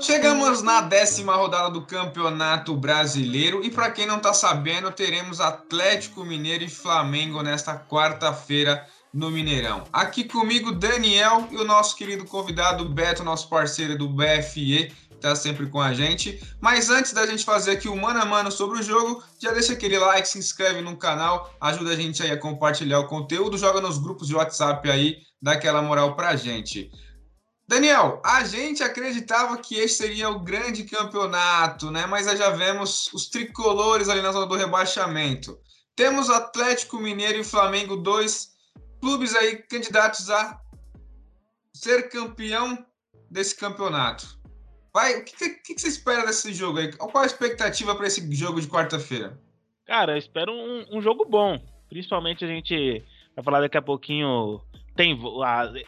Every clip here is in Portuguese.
Chegamos na décima rodada do Campeonato Brasileiro e para quem não está sabendo, teremos Atlético Mineiro e Flamengo nesta quarta-feira no Mineirão. Aqui comigo Daniel e o nosso querido convidado Beto, nosso parceiro do BFE, está sempre com a gente. Mas antes da gente fazer aqui o mano a mano sobre o jogo, já deixa aquele like, se inscreve no canal, ajuda a gente aí a compartilhar o conteúdo, joga nos grupos de WhatsApp aí, dá aquela moral pra gente. Daniel, a gente acreditava que este seria o grande campeonato, né? Mas já vemos os tricolores ali na zona do rebaixamento. Temos Atlético Mineiro e Flamengo, dois clubes aí candidatos a ser campeão desse campeonato. Vai, o que, que, que, você espera desse jogo aí? Qual a expectativa para esse jogo de quarta-feira? Cara, eu espero um, um, jogo bom. Principalmente a gente vai falar daqui a pouquinho. Tem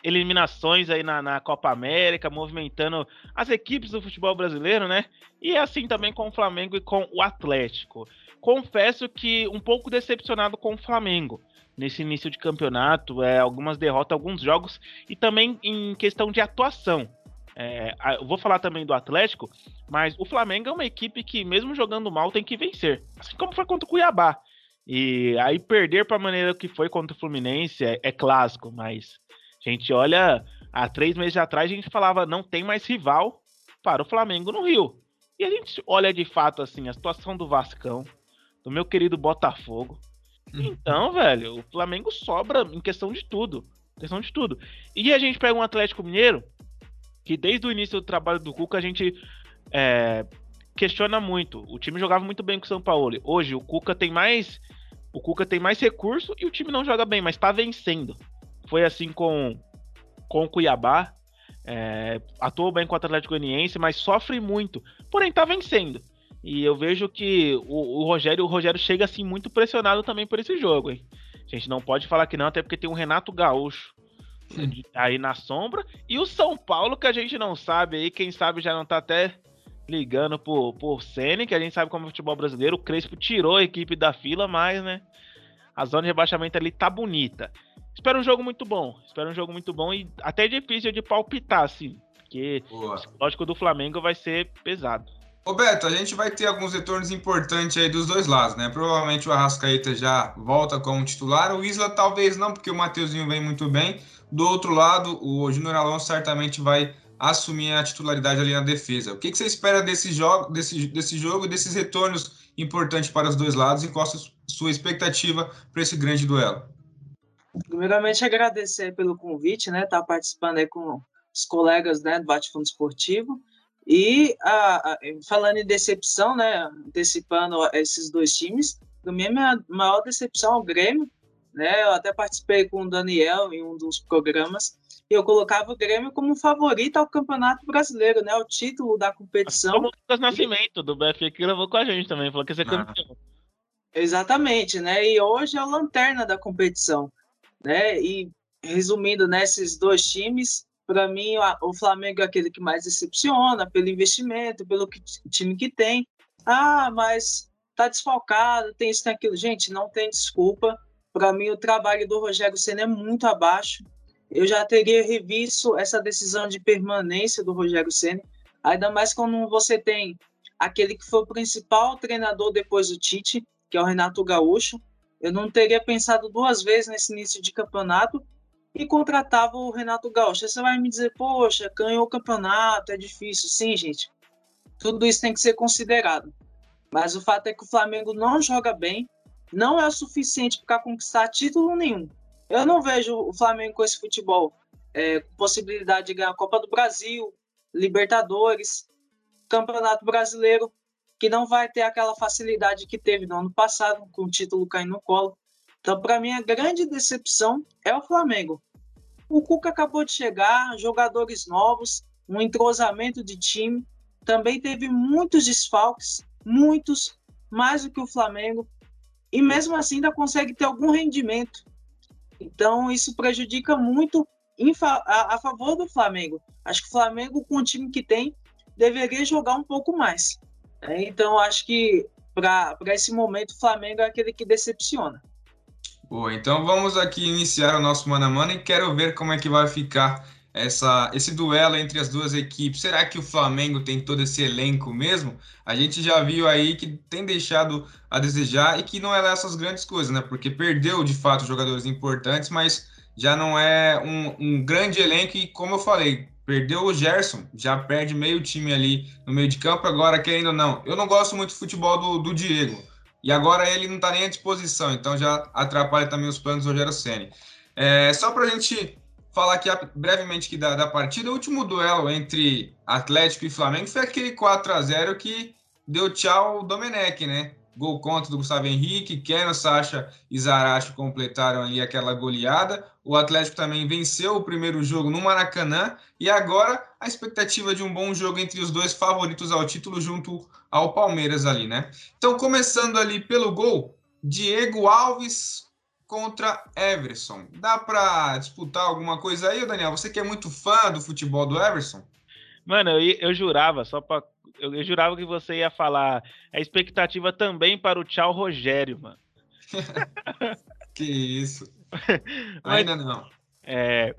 eliminações aí na, na Copa América, movimentando as equipes do futebol brasileiro, né? E é assim também com o Flamengo e com o Atlético. Confesso que um pouco decepcionado com o Flamengo nesse início de campeonato, é, algumas derrotas, alguns jogos e também em questão de atuação. É, eu vou falar também do Atlético, mas o Flamengo é uma equipe que, mesmo jogando mal, tem que vencer. Assim como foi contra o Cuiabá. E aí perder para a maneira que foi contra o Fluminense é, é, clássico, mas a gente olha, há três meses atrás a gente falava não tem mais rival para o Flamengo no Rio. E a gente olha de fato assim a situação do Vascão, do meu querido Botafogo. Uhum. Então, velho, o Flamengo sobra em questão de tudo. Questão de tudo. E a gente pega um Atlético Mineiro que desde o início do trabalho do Cuca a gente é, questiona muito. O time jogava muito bem com o São Paulo. Hoje o Cuca tem mais o Cuca tem mais recurso e o time não joga bem, mas está vencendo. Foi assim com com o Cuiabá, é, atuou bem contra o Atlético Goianiense, mas sofre muito. Porém está vencendo. E eu vejo que o, o, Rogério, o Rogério chega assim muito pressionado também por esse jogo, hein? A gente não pode falar que não, até porque tem um Renato Gaúcho aí na sombra. E o São Paulo, que a gente não sabe aí, quem sabe já não tá até ligando por, por Sene, que a gente sabe como é o futebol brasileiro. O Crespo tirou a equipe da fila, mas, né? A zona de rebaixamento ali tá bonita. Espero um jogo muito bom. Espero um jogo muito bom e até difícil de palpitar, assim. Porque Boa. o psicológico do Flamengo vai ser pesado. Roberto, a gente vai ter alguns retornos importantes aí dos dois lados, né? Provavelmente o Arrascaeta já volta como titular, o Isla talvez não, porque o Mateuzinho vem muito bem. Do outro lado, o Júnior Alonso certamente vai assumir a titularidade ali na defesa. O que, que você espera desse jogo, desse, desse jogo e desses retornos importantes para os dois lados e qual a sua expectativa para esse grande duelo? Primeiramente, agradecer pelo convite, né? Estar tá participando aí com os colegas né, do Bate Fundo Esportivo. E a, a, falando em decepção, né, antecipando esses dois times, para mim a maior decepção é o Grêmio, né? Eu até participei com o Daniel em um dos programas e eu colocava o Grêmio como favorito ao Campeonato Brasileiro, né? O título da competição. Como o Lucas Nascimento do BFQ que levou com a gente também, falou que ia ser ah. campeão. Exatamente, né? E hoje é a lanterna da competição, né? E resumindo, nesses né, dois times, para mim, o Flamengo é aquele que mais decepciona pelo investimento, pelo que, time que tem. Ah, mas tá desfalcado, tem isso, tem aquilo. Gente, não tem desculpa. Para mim, o trabalho do Rogério Senna é muito abaixo. Eu já teria revisto essa decisão de permanência do Rogério Senna, ainda mais quando você tem aquele que foi o principal treinador depois do Tite, que é o Renato Gaúcho. Eu não teria pensado duas vezes nesse início de campeonato e contratava o Renato Gaúcho. Você vai me dizer, poxa, ganhou o campeonato, é difícil. Sim, gente, tudo isso tem que ser considerado. Mas o fato é que o Flamengo não joga bem, não é o suficiente para conquistar título nenhum. Eu não vejo o Flamengo com esse futebol é, possibilidade de ganhar a Copa do Brasil, Libertadores, Campeonato Brasileiro, que não vai ter aquela facilidade que teve no ano passado, com o título caindo no colo. Então, para mim, a grande decepção é o Flamengo. O Cuca acabou de chegar, jogadores novos, um entrosamento de time. Também teve muitos desfalques, muitos, mais do que o Flamengo. E mesmo assim ainda consegue ter algum rendimento. Então, isso prejudica muito a, a favor do Flamengo. Acho que o Flamengo, com o time que tem, deveria jogar um pouco mais. Então, acho que para esse momento, o Flamengo é aquele que decepciona. Boa, então vamos aqui iniciar o nosso mano a mano e quero ver como é que vai ficar essa, esse duelo entre as duas equipes. Será que o Flamengo tem todo esse elenco mesmo? A gente já viu aí que tem deixado a desejar e que não é essas grandes coisas, né? Porque perdeu de fato jogadores importantes, mas já não é um, um grande elenco e, como eu falei, perdeu o Gerson, já perde meio time ali no meio de campo. Agora, querendo ou não, eu não gosto muito do futebol do, do Diego. E agora ele não está nem à disposição, então já atrapalha também os planos do Rogério Senni. É, só para a gente falar aqui brevemente que da, da partida, o último duelo entre Atlético e Flamengo foi aquele 4 a 0 que deu tchau ao Domenech, né? Gol contra do Gustavo Henrique, Keno, Sacha e Zaracho completaram ali aquela goleada. O Atlético também venceu o primeiro jogo no Maracanã e agora a expectativa de um bom jogo entre os dois favoritos ao título junto ao Palmeiras ali, né? Então, começando ali pelo gol, Diego Alves contra Everson. Dá para disputar alguma coisa aí, Daniel? Você que é muito fã do futebol do Everson? Mano, eu, eu jurava, só para eu, eu, jurava que você ia falar a expectativa também para o tchau Rogério, mano. que isso. Mas, Ainda não. É,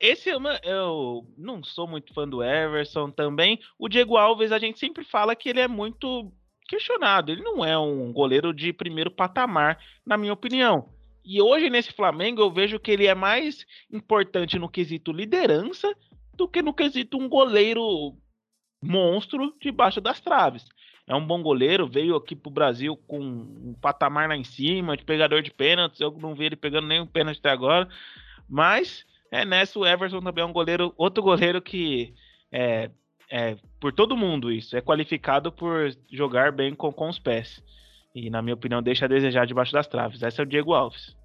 esse eu, eu não sou muito fã do Everson também. O Diego Alves, a gente sempre fala que ele é muito questionado. Ele não é um goleiro de primeiro patamar, na minha opinião. E hoje nesse Flamengo eu vejo que ele é mais importante no quesito liderança do que no quesito um goleiro monstro debaixo das traves. É um bom goleiro, veio aqui pro Brasil com um patamar lá em cima, de pegador de pênaltis. Eu não vi ele pegando nenhum pênalti até agora. Mas é nessa o Everson também é um goleiro, outro goleiro que é, é, por todo mundo isso. É qualificado por jogar bem com, com os pés. E, na minha opinião, deixa a desejar debaixo das traves. Esse é o Diego Alves.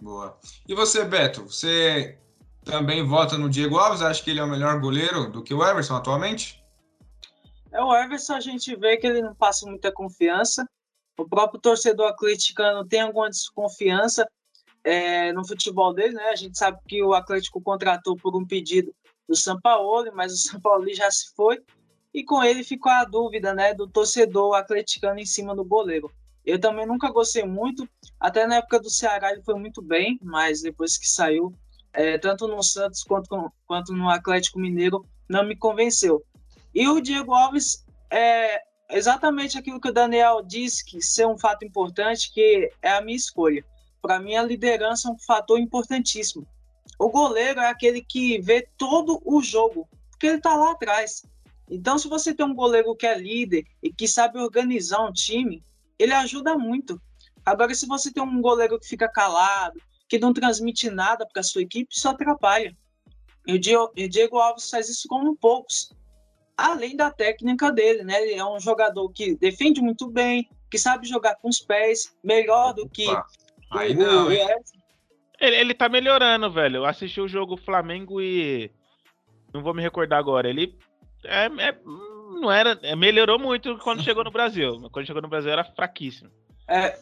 Boa. E você, Beto? Você também vota no Diego Alves? Acha que ele é o melhor goleiro do que o Everson atualmente? É, o Everson a gente vê que ele não passa muita confiança. O próprio torcedor atleticano tem alguma desconfiança é, no futebol dele, né? A gente sabe que o Atlético contratou por um pedido do São Paulo, mas o São Paulo já se foi. E com ele ficou a dúvida né, do torcedor atleticano em cima do goleiro. Eu também nunca gostei muito, até na época do Ceará ele foi muito bem, mas depois que saiu, é, tanto no Santos quanto, quanto no Atlético Mineiro, não me convenceu. E o Diego Alves é exatamente aquilo que o Daniel disse, que ser um fato importante, que é a minha escolha. Para mim, a liderança é um fator importantíssimo. O goleiro é aquele que vê todo o jogo, porque ele está lá atrás. Então, se você tem um goleiro que é líder e que sabe organizar um time, ele ajuda muito. Agora, se você tem um goleiro que fica calado, que não transmite nada para a sua equipe, isso atrapalha. E o Diego Alves faz isso como poucos. Além da técnica dele, né? Ele é um jogador que defende muito bem, que sabe jogar com os pés, melhor do que. Aí o, não, ele, ele tá melhorando, velho. Eu assisti o jogo Flamengo e. Não vou me recordar agora. Ele. É, é, não era. É, melhorou muito quando chegou no Brasil. Quando chegou no Brasil era fraquíssimo. É,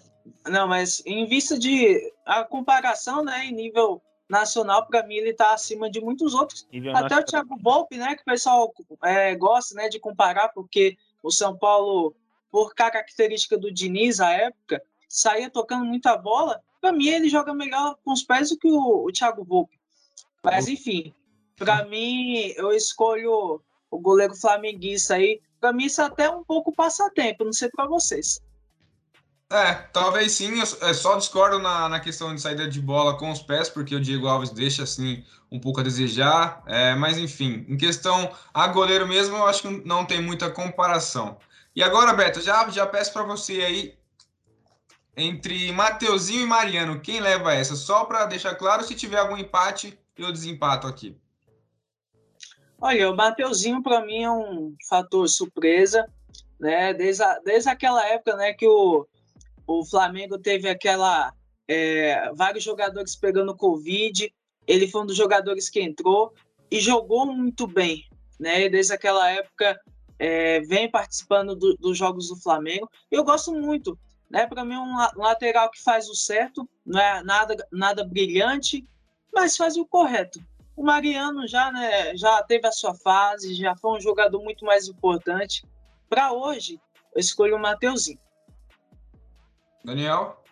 não, mas em vista de. A comparação, né, em nível nacional, para mim, ele tá acima de muitos outros. Nível Até nacional. o Thiago Volpe, né, que o pessoal é, gosta né, de comparar, porque o São Paulo, por característica do Diniz à época, saía tocando muita bola para mim, ele joga melhor com os pés do que o, o Thiago Volpe. Mas, enfim, para mim, eu escolho o goleiro flamenguista aí. Para mim, isso é até um pouco passatempo, não sei para vocês. É, talvez sim. Eu só discordo na, na questão de saída de bola com os pés, porque o Diego Alves deixa assim um pouco a desejar. É, mas enfim, em questão a goleiro mesmo, eu acho que não tem muita comparação. E agora, Beto, já, já peço para você aí entre Mateuzinho e Mariano, quem leva essa? Só para deixar claro, se tiver algum empate, eu desempato aqui. Olha, o Mateuzinho para mim é um fator surpresa, né? Desde, a, desde aquela época, né, que o, o Flamengo teve aquela é, vários jogadores pegando Covid, ele foi um dos jogadores que entrou e jogou muito bem, né? Desde aquela época é, vem participando do, dos jogos do Flamengo. Eu gosto muito né? Para mim, um lateral que faz o certo, não é nada, nada brilhante, mas faz o correto. O Mariano já, né, já teve a sua fase, já foi um jogador muito mais importante. Para hoje, eu escolho o Mateuzinho. Daniel?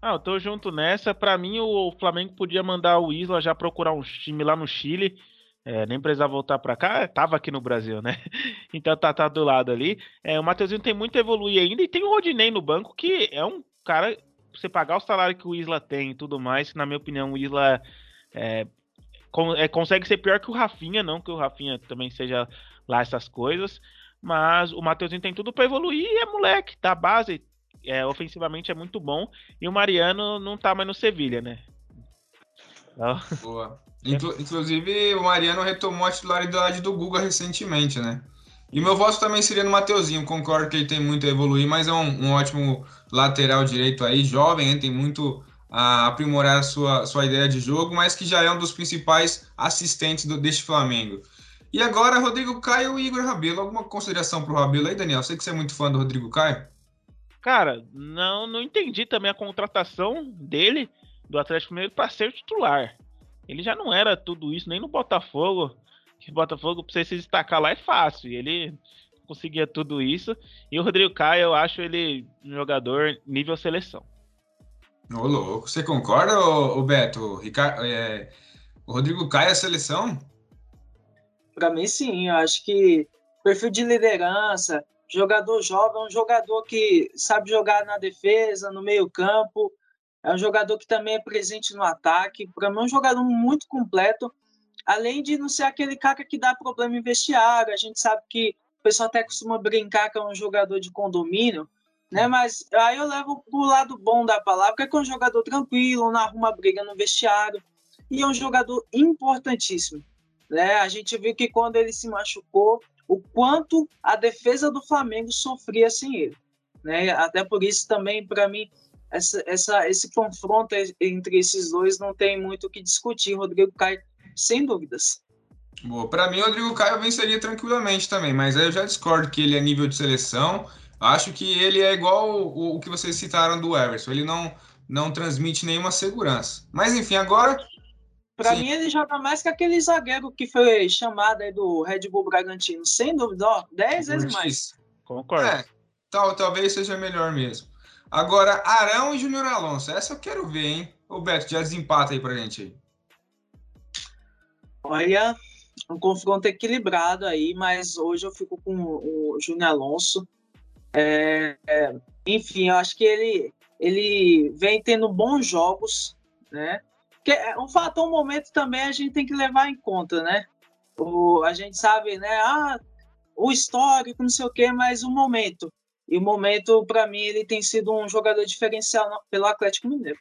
Ah, eu tô junto nessa. Para mim, o Flamengo podia mandar o Isla já procurar um time lá no Chile. É, nem precisava voltar para cá, tava aqui no Brasil, né? Então tá, tá do lado ali. É, o Mateuzinho tem muito a evoluir ainda e tem o Rodinei no banco, que é um cara. Você pagar o salário que o Isla tem e tudo mais, na minha opinião, o Isla é, é, consegue ser pior que o Rafinha, não que o Rafinha também seja lá essas coisas. Mas o Mateuzinho tem tudo para evoluir e é moleque, da base, é, ofensivamente é muito bom. E o Mariano não tá mais no Sevilha, né? Então... Boa. Inclu inclusive, o Mariano retomou a titularidade do Guga recentemente, né? E meu voto também seria no Mateuzinho. Concordo que ele tem muito a evoluir, mas é um, um ótimo lateral direito aí, jovem, tem muito a aprimorar a sua, sua ideia de jogo, mas que já é um dos principais assistentes do, deste Flamengo. E agora, Rodrigo Caio e Igor Rabelo. Alguma consideração para o Rabelo aí, Daniel? Sei que você é muito fã do Rodrigo Caio. Cara, não, não entendi também a contratação dele, do Atlético Mineiro, para ser titular. Ele já não era tudo isso, nem no Botafogo. Que Botafogo, pra você se destacar lá, é fácil. Ele conseguia tudo isso. E o Rodrigo Caio, eu acho ele um jogador nível seleção. Ô, louco. Você concorda, ô, ô Beto? Ricardo, é... O Rodrigo Caio é a seleção? Para mim, sim. Eu acho que perfil de liderança, jogador jovem, um jogador que sabe jogar na defesa, no meio-campo. É um jogador que também é presente no ataque. Para mim, é um jogador muito completo. Além de não ser aquele cara que dá problema em vestiário. A gente sabe que o pessoal até costuma brincar que é um jogador de condomínio. Né? Mas aí eu levo pro lado bom da palavra, que é um jogador tranquilo, não arruma briga no vestiário. E é um jogador importantíssimo. Né? A gente viu que quando ele se machucou, o quanto a defesa do Flamengo sofria sem ele. Né? Até por isso também, para mim, essa, essa, esse confronto entre esses dois não tem muito o que discutir. Rodrigo Caio, sem dúvidas. Boa, para mim, o Rodrigo Caio venceria tranquilamente também, mas aí eu já discordo que ele é nível de seleção. Acho que ele é igual o, o que vocês citaram do Everson. Ele não, não transmite nenhuma segurança. Mas enfim, agora para mim, ele joga mais que aquele zagueiro que foi chamado aí do Red Bull Bragantino. Sem dúvida, ó, 10 vezes mais. Concordo. É, tal, talvez seja melhor mesmo. Agora, Arão e Júnior Alonso. Essa eu quero ver, hein? Ô, Beto, já desempata aí pra gente aí. Olha, um confronto equilibrado aí, mas hoje eu fico com o Júnior Alonso. É, é, enfim, eu acho que ele, ele vem tendo bons jogos, né? que é um fator, um momento também a gente tem que levar em conta, né? O, a gente sabe, né? Ah, o histórico, não sei o quê, mas o momento. E o momento, para mim, ele tem sido um jogador diferencial pelo Atlético Mineiro.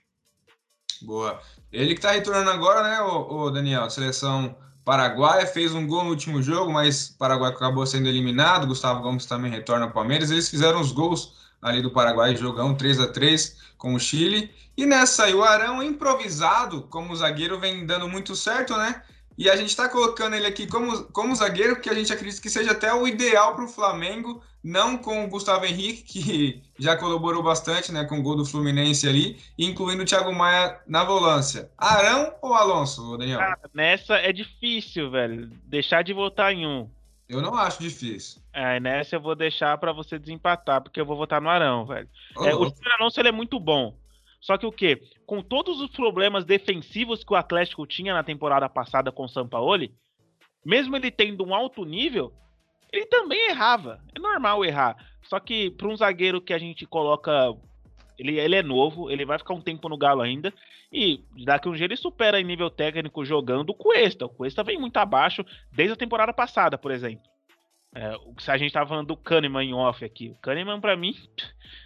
Boa. Ele que está retornando agora, né, o, Daniel? Seleção paraguaia, fez um gol no último jogo, mas o Paraguai acabou sendo eliminado. Gustavo Gomes também retorna ao Palmeiras. Eles fizeram os gols ali do Paraguai, jogão 3 a 3 com o Chile. E nessa o Arão improvisado, como zagueiro, vem dando muito certo, né? E a gente está colocando ele aqui como, como zagueiro, porque a gente acredita que seja até o ideal para o Flamengo, não com o Gustavo Henrique, que já colaborou bastante né, com o gol do Fluminense ali, incluindo o Thiago Maia na volância. Arão ou Alonso, Daniel? Cara, nessa é difícil, velho. Deixar de votar em um. Eu não acho difícil. É, nessa eu vou deixar para você desempatar, porque eu vou votar no Arão, velho. Oh, é, o Júnior Alonso ele é muito bom. Só que o quê? Com todos os problemas defensivos que o Atlético tinha na temporada passada com o Sampaoli, mesmo ele tendo um alto nível, ele também errava. É normal errar. Só que para um zagueiro que a gente coloca. Ele, ele é novo, ele vai ficar um tempo no Galo ainda. E daqui um dia ele supera em nível técnico jogando o Cuesta. O Cuesta vem muito abaixo desde a temporada passada, por exemplo. É, se a gente tava falando do Kahneman em off aqui. O Kahneman, para mim,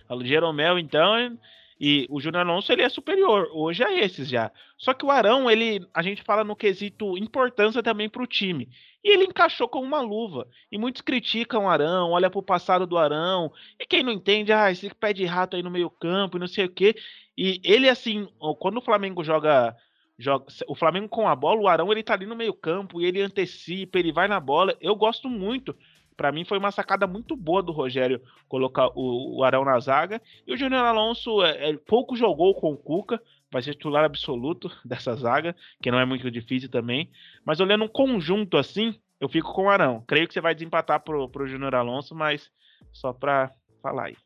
o Jeromel, então, e o Júnior Alonso ele é superior hoje a esses já. Só que o Arão, ele, a gente fala no quesito importância também para o time. E ele encaixou com uma luva. E muitos criticam o Arão, olha para o passado do Arão. E quem não entende, ah, esse pé de rato aí no meio-campo e não sei o quê. E ele, assim, quando o Flamengo joga, joga. O Flamengo com a bola, o Arão ele tá ali no meio-campo e ele antecipa, ele vai na bola. Eu gosto muito para mim foi uma sacada muito boa do Rogério colocar o, o Arão na zaga. E o Júnior Alonso é, é, pouco jogou com o Cuca, vai ser titular absoluto dessa zaga, que não é muito difícil também. Mas olhando um conjunto assim, eu fico com o Arão. Creio que você vai desempatar pro, pro Júnior Alonso, mas só para falar aí.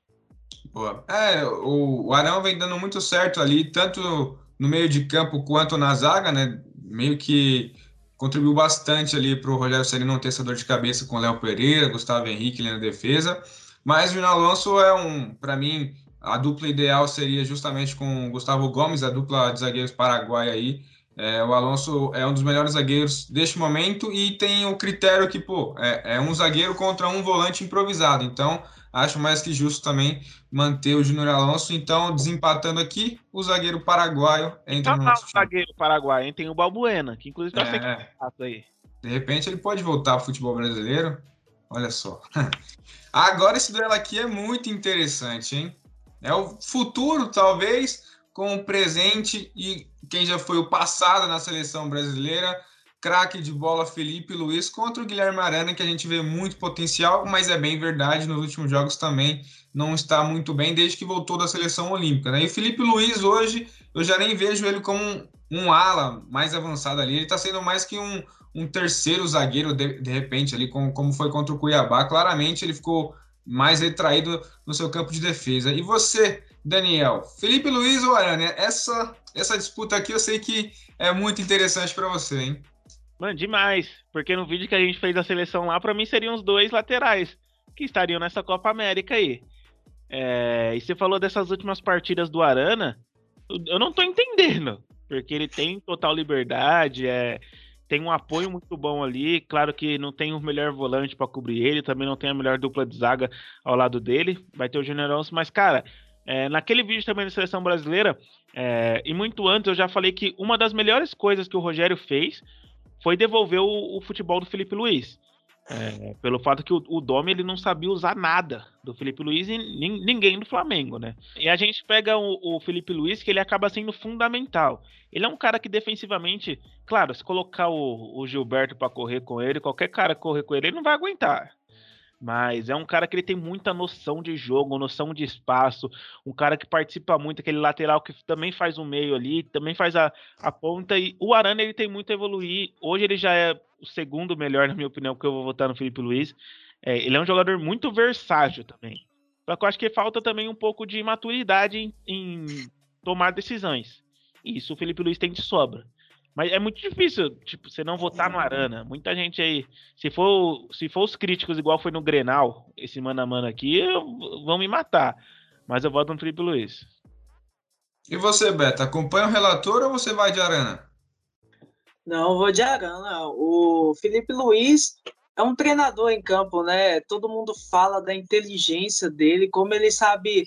Boa. É, o, o Arão vem dando muito certo ali, tanto no meio de campo quanto na zaga, né? Meio que contribuiu bastante ali para o Rogério Ceni não ter essa dor de cabeça com Léo Pereira, Gustavo Henrique ali na defesa. Mas o Alonso é um, para mim, a dupla ideal seria justamente com o Gustavo Gomes, a dupla de zagueiros paraguai aí. É, o Alonso é um dos melhores zagueiros deste momento e tem o critério que, pô, é, é um zagueiro contra um volante improvisado. Então, acho mais que justo também manter o Júnior Alonso. Então, desempatando aqui, o zagueiro paraguaio entra no nosso. O zagueiro paraguaio, tem o Balbuena, que inclusive está é, aí. De repente ele pode voltar ao futebol brasileiro. Olha só. Agora esse duelo aqui é muito interessante, hein? É o futuro, talvez, com o presente e quem já foi o passado na seleção brasileira craque de bola Felipe Luiz contra o Guilherme Arana, que a gente vê muito potencial, mas é bem verdade, nos últimos jogos também não está muito bem, desde que voltou da seleção olímpica. Né? E o Felipe Luiz hoje, eu já nem vejo ele como um, um ala mais avançado ali, ele está sendo mais que um, um terceiro zagueiro, de, de repente, ali, como, como foi contra o Cuiabá. Claramente ele ficou mais retraído no seu campo de defesa. E você, Daniel, Felipe Luiz ou Arana? Essa, essa disputa aqui eu sei que é muito interessante para você, hein? Mano, demais. Porque no vídeo que a gente fez da seleção lá, para mim seriam os dois laterais que estariam nessa Copa América aí. É, e você falou dessas últimas partidas do Arana, eu não tô entendendo. Porque ele tem total liberdade, é, tem um apoio muito bom ali. Claro que não tem o melhor volante para cobrir ele, também não tem a melhor dupla de zaga ao lado dele. Vai ter o Generoso, mas, cara, é, naquele vídeo também da seleção brasileira, é, e muito antes eu já falei que uma das melhores coisas que o Rogério fez foi devolver o, o futebol do Felipe Luiz. É, pelo fato que o, o Domi ele não sabia usar nada do Felipe Luiz e ninguém do Flamengo, né? E a gente pega o, o, Felipe Luiz que ele acaba sendo fundamental. Ele é um cara que defensivamente, claro, se colocar o, o Gilberto para correr com ele, qualquer cara correr com ele, ele não vai aguentar. Mas é um cara que ele tem muita noção de jogo, noção de espaço, um cara que participa muito, aquele lateral que também faz o meio ali, também faz a, a ponta. E o Arana ele tem muito a evoluir. Hoje ele já é o segundo melhor, na minha opinião, porque eu vou votar no Felipe Luiz. É, ele é um jogador muito versátil também. Só que eu acho que falta também um pouco de maturidade em, em tomar decisões. Isso o Felipe Luiz tem de sobra. Mas é muito difícil, tipo, você não votar no Arana. Muita gente aí, se for, se for os críticos igual foi no Grenal, esse mano a mano aqui, vão me matar. Mas eu voto no Felipe Luiz. E você, Beto, acompanha o relator ou você vai de Arana? Não, eu vou de Arana. O Felipe Luiz é um treinador em campo, né? Todo mundo fala da inteligência dele, como ele sabe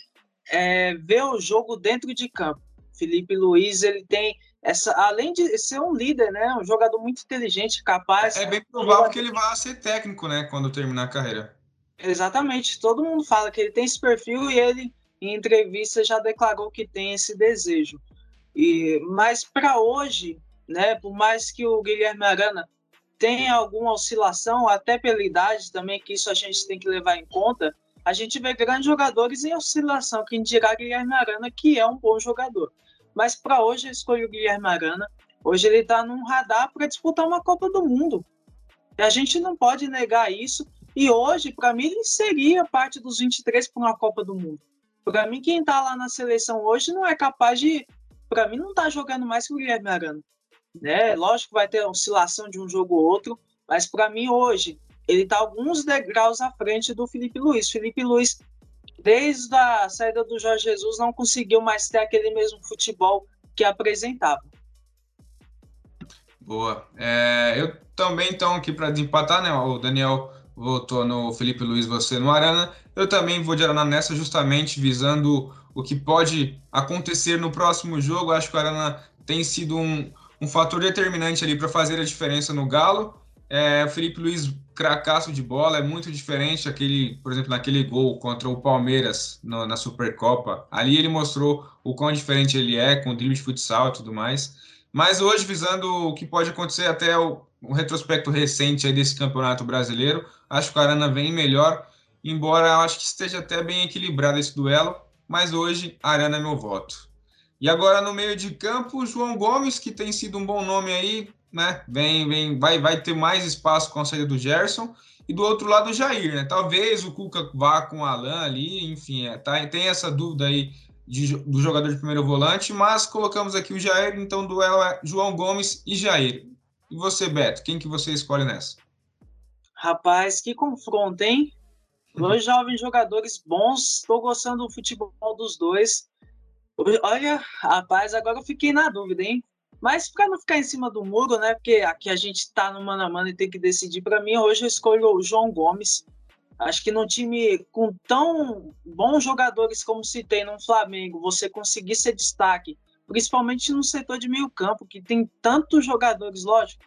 é, ver o jogo dentro de campo. Felipe Luiz, ele tem essa, além de ser um líder, né, um jogador muito inteligente, capaz. É bem provável que ele vá ser técnico, né, quando terminar a carreira. Exatamente. Todo mundo fala que ele tem esse perfil e ele, em entrevista, já declarou que tem esse desejo. E, mas para hoje, né, por mais que o Guilherme Arana tenha alguma oscilação, até pela idade também, que isso a gente tem que levar em conta, a gente vê grandes jogadores em oscilação, quem dirá Guilherme Arana, que é um bom jogador. Mas para hoje eu escolhi o Guilherme Arana. Hoje ele está num radar para disputar uma Copa do Mundo. E a gente não pode negar isso. E hoje, para mim, ele seria parte dos 23 para uma Copa do Mundo. Para mim, quem está lá na seleção hoje não é capaz de. Para mim, não está jogando mais que o Guilherme Arana. Né? Lógico que vai ter oscilação de um jogo ou outro, mas para mim, hoje, ele está alguns degraus à frente do Felipe Luiz. Felipe Luiz desde a saída do Jorge Jesus, não conseguiu mais ter aquele mesmo futebol que apresentava. Boa. É, eu também, então, aqui para desempatar, né? O Daniel votou no Felipe Luiz, você no Arana. Eu também vou de Arana nessa, justamente visando o que pode acontecer no próximo jogo. Acho que o Arana tem sido um, um fator determinante ali para fazer a diferença no Galo. É, o Felipe Luiz, cracaço de bola, é muito diferente aquele, por exemplo, naquele gol contra o Palmeiras no, na Supercopa. Ali ele mostrou o quão diferente ele é, com drible de futsal e tudo mais. Mas hoje, visando o que pode acontecer até o, o retrospecto recente aí desse campeonato brasileiro, acho que o Arana vem melhor, embora eu acho que esteja até bem equilibrado esse duelo, mas hoje Arana é meu voto. E agora no meio de campo, João Gomes, que tem sido um bom nome aí, né? Vem, vem, vai, vai ter mais espaço com a saída do Gerson. E do outro lado o Jair, né? Talvez o Cuca vá com o Alan ali, enfim, é, tá, tem essa dúvida aí de, do jogador de primeiro volante, mas colocamos aqui o Jair, então o duelo é João Gomes e Jair. E você, Beto, quem que você escolhe nessa? Rapaz, que confronto, hein? Dois jovens jogadores bons, estou gostando do futebol dos dois. Olha, rapaz, agora eu fiquei na dúvida, hein? Mas para não ficar em cima do muro, né? Porque aqui a gente está no mano a mano e tem que decidir. Para mim, hoje eu escolho o João Gomes. Acho que num time com tão bons jogadores como se tem no Flamengo, você conseguir ser destaque, principalmente no setor de meio campo, que tem tantos jogadores, lógico.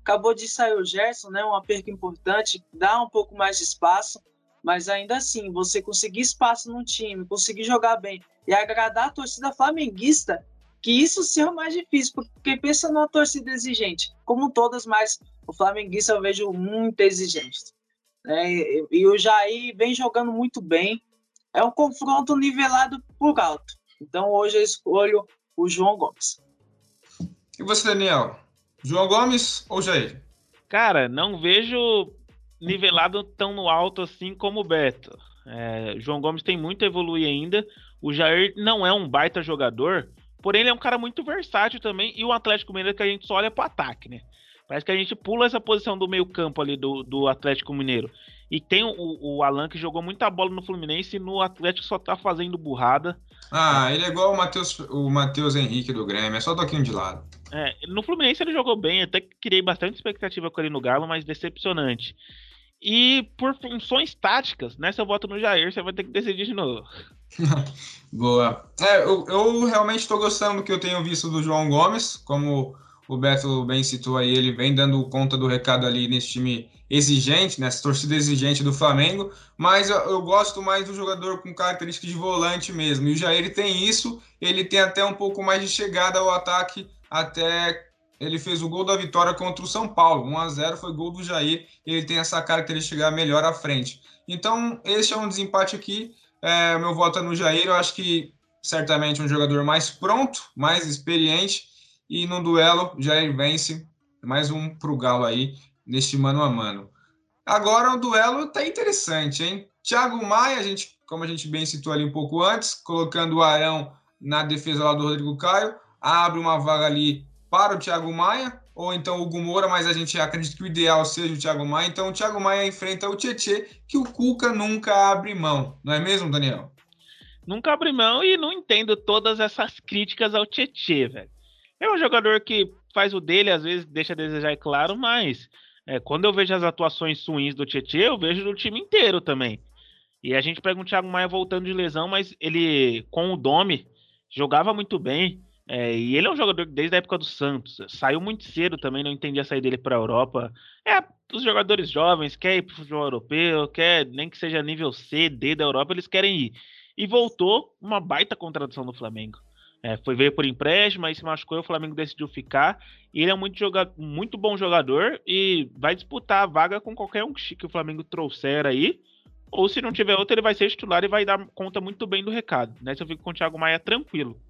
Acabou de sair o Gerson, né? Uma perca importante, dá um pouco mais de espaço, mas ainda assim, você conseguir espaço no time, conseguir jogar bem e agradar a torcida flamenguista, que isso sim é o mais difícil, porque pensa numa torcida exigente, como todas, mas o flamenguista eu vejo muito exigente. Né? E, e o Jair vem jogando muito bem. É um confronto nivelado por alto. Então hoje eu escolho o João Gomes. E você, Daniel? João Gomes ou Jair? Cara, não vejo nivelado tão no alto assim como o Beto. É, João Gomes tem muito a evoluir ainda. O Jair não é um baita jogador, porém ele é um cara muito versátil também. E o Atlético Mineiro que a gente só olha pro ataque, né? Parece que a gente pula essa posição do meio campo ali do, do Atlético Mineiro. E tem o, o Alan que jogou muita bola no Fluminense e no Atlético só tá fazendo burrada. Ah, ele é igual o Matheus o Matheus Henrique do Grêmio, é só um toquinho de lado. É, no Fluminense ele jogou bem, até criei bastante expectativa com ele no Galo, mas decepcionante. E por funções táticas, nessa eu voto no Jair, você vai ter que decidir de novo. Boa. É, eu, eu realmente estou gostando do que eu tenho visto do João Gomes, como o Beto bem citou aí, ele vem dando conta do recado ali nesse time exigente, nessa torcida exigente do Flamengo, mas eu, eu, gosto mais do jogador com características de volante mesmo. E o Jair tem isso, ele tem até um pouco mais de chegada ao ataque, até ele fez o gol da vitória contra o São Paulo. 1 a 0 foi gol do Jair, ele tem essa característica de chegar melhor à frente. Então, esse é um desempate aqui. É, meu voto é no Jair, eu acho que certamente um jogador mais pronto, mais experiente e no duelo, Jair vence mais um para o Galo aí, neste mano a mano. Agora o duelo tá interessante, hein? Thiago Maia, a gente, como a gente bem citou ali um pouco antes, colocando o Arão na defesa lá do Rodrigo Caio, abre uma vaga ali para o Thiago Maia, ou então o Hugo Moura, mas a gente acredita que o ideal seja o Thiago Maia. Então o Thiago Maia enfrenta o Tietê, que o Cuca nunca abre mão, não é mesmo, Daniel? Nunca abre mão e não entendo todas essas críticas ao Tietê, velho. É um jogador que faz o dele, às vezes deixa a desejar, é claro, mas é, quando eu vejo as atuações suins do Tietchan, eu vejo do time inteiro também. E a gente pega um Thiago Maia voltando de lesão, mas ele, com o Domi, jogava muito bem. É, e ele é um jogador desde a época do Santos. Saiu muito cedo também, não entendi a sair dele para a Europa. É, os jogadores jovens quer ir para o futebol europeu, quer nem que seja nível C, D da Europa, eles querem ir. E voltou uma baita contradição do Flamengo. É, foi veio por empréstimo, aí se machucou o Flamengo decidiu ficar. E ele é muito, joga muito bom jogador e vai disputar a vaga com qualquer um que o Flamengo trouxer aí. Ou se não tiver outro, ele vai ser titular e vai dar conta muito bem do recado. Nessa eu fico com o Thiago Maia tranquilo.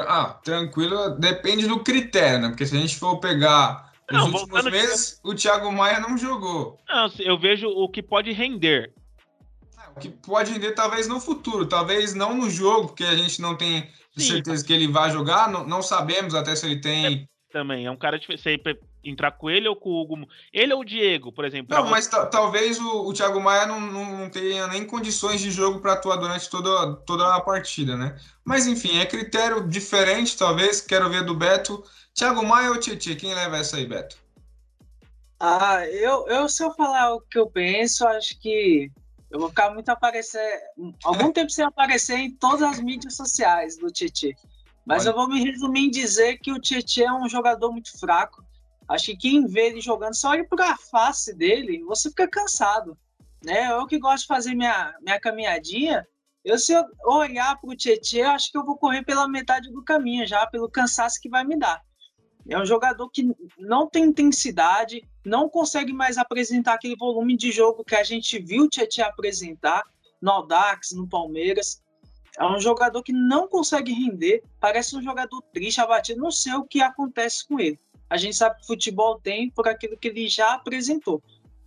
Ah, tranquilo depende do critério, né? Porque se a gente for pegar os não, últimos meses, o Thiago Maia não jogou. Não, eu vejo o que pode render. Ah, o que pode render talvez no futuro, talvez não no jogo, porque a gente não tem Sim. certeza que ele vai jogar. Não, não sabemos até se ele tem. É, também, é um cara de você entrar com ele ou com o Hugo. Ele ou o Diego, por exemplo. Não, mas talvez o, o Thiago Maia não, não, não, tenha nem condições de jogo para atuar durante toda, toda a partida, né? Mas enfim, é critério diferente, talvez. Quero ver do Beto. Thiago Maia ou Tietchan? Quem leva essa aí, Beto? Ah, eu, eu se eu falar o que eu penso, acho que eu vou ficar muito aparecer, algum tempo sem aparecer em todas as mídias sociais do Tietchan. Mas Olha. eu vou me resumir em dizer que o Tietchan é um jogador muito fraco. Acho que quem vê ele jogando, só olha para a face dele, você fica cansado. Né? Eu que gosto de fazer minha, minha caminhadinha, eu se eu olhar para o Tietchan, acho que eu vou correr pela metade do caminho já, pelo cansaço que vai me dar. É um jogador que não tem intensidade, não consegue mais apresentar aquele volume de jogo que a gente viu o Tietchan apresentar no Audax, no Palmeiras. É um jogador que não consegue render, parece um jogador triste, abatido, não sei o que acontece com ele. A gente sabe que o futebol tem por aquilo que ele já apresentou.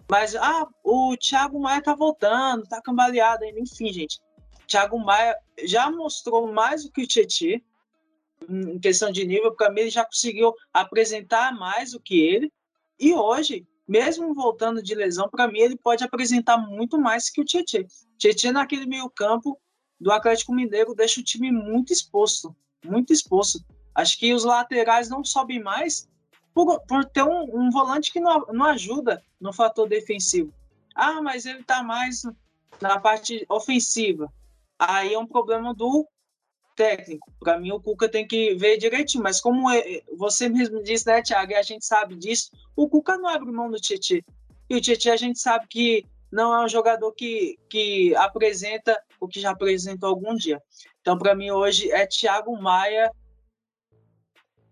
Mas, ah, o Thiago Maia tá voltando, tá cambaleado ainda. Enfim, gente. Thiago Maia já mostrou mais do que o Tietchan em questão de nível. Para mim, ele já conseguiu apresentar mais do que ele. E hoje, mesmo voltando de lesão, para mim, ele pode apresentar muito mais que o Tietchan. Tietchan, naquele meio campo do Atlético Mineiro, deixa o time muito exposto. Muito exposto. Acho que os laterais não sobem mais por, por ter um, um, volante que não, não ajuda no fator defensivo. Ah, mas ele está mais na parte ofensiva. Aí é um problema do técnico. Para mim, o Cuca tem que ver direitinho. Mas como é, você mesmo disse, né, Thiago, e a gente sabe disso, o Cuca não abre mão do Tietchan. E o Tietchan a gente sabe que não é um jogador que, que apresenta o que já apresentou algum dia. Então, para mim, hoje é Thiago Maia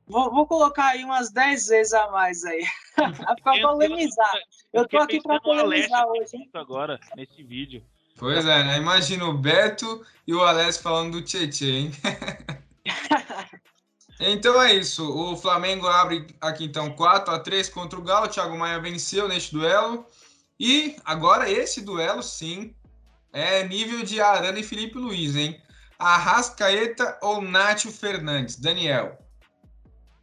Vou, vou, colocar aí umas 10 vezes a mais aí. para polemizar. Eu tô aqui para polemizar hoje. Agora, nesse vídeo. Pois é, né? Imagina o Beto e o Alessio falando do Tietchan, hein? então é isso. O Flamengo abre aqui então 4 a 3 contra o Galo. O Thiago Maia venceu neste duelo. E agora esse duelo, sim, é nível de Arana e Felipe Luiz, hein? Arrascaeta ou Nátio Fernandes? Daniel.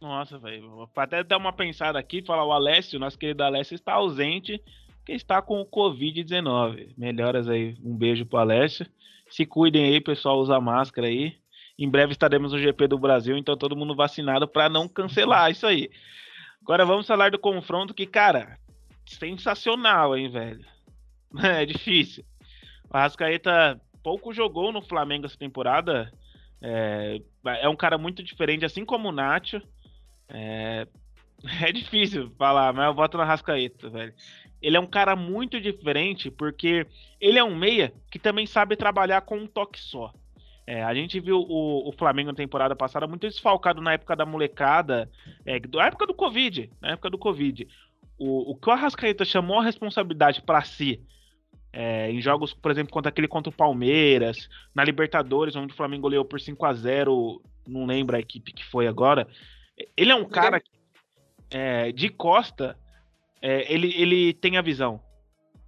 Nossa, velho. Até dar uma pensada aqui, falar o Alessio, nosso querido Alessio, está ausente, que está com o Covid-19. Melhoras aí, um beijo pro Alessio. Se cuidem aí, pessoal, usa máscara aí. Em breve estaremos no GP do Brasil, então todo mundo vacinado para não cancelar isso aí. Agora vamos falar do confronto que, cara, sensacional, hein, velho. É difícil. O Arrascaeta pouco jogou no Flamengo essa temporada. É, é um cara muito diferente, assim como o Nacho. É, é difícil falar, mas eu voto na Rascaeta, velho. Ele é um cara muito diferente porque ele é um meia que também sabe trabalhar com um toque só. É, a gente viu o, o, Flamengo na temporada passada muito desfalcado na época da molecada, é, na época do Covid, na época do Covid. O, o que o Arrascaeta chamou a responsabilidade para si é, em jogos, por exemplo, contra aquele contra o Palmeiras, na Libertadores, onde o Flamengo leu por 5 a 0 não lembro a equipe que foi agora. Ele é um cara que, é, de costa, é, ele, ele tem a visão.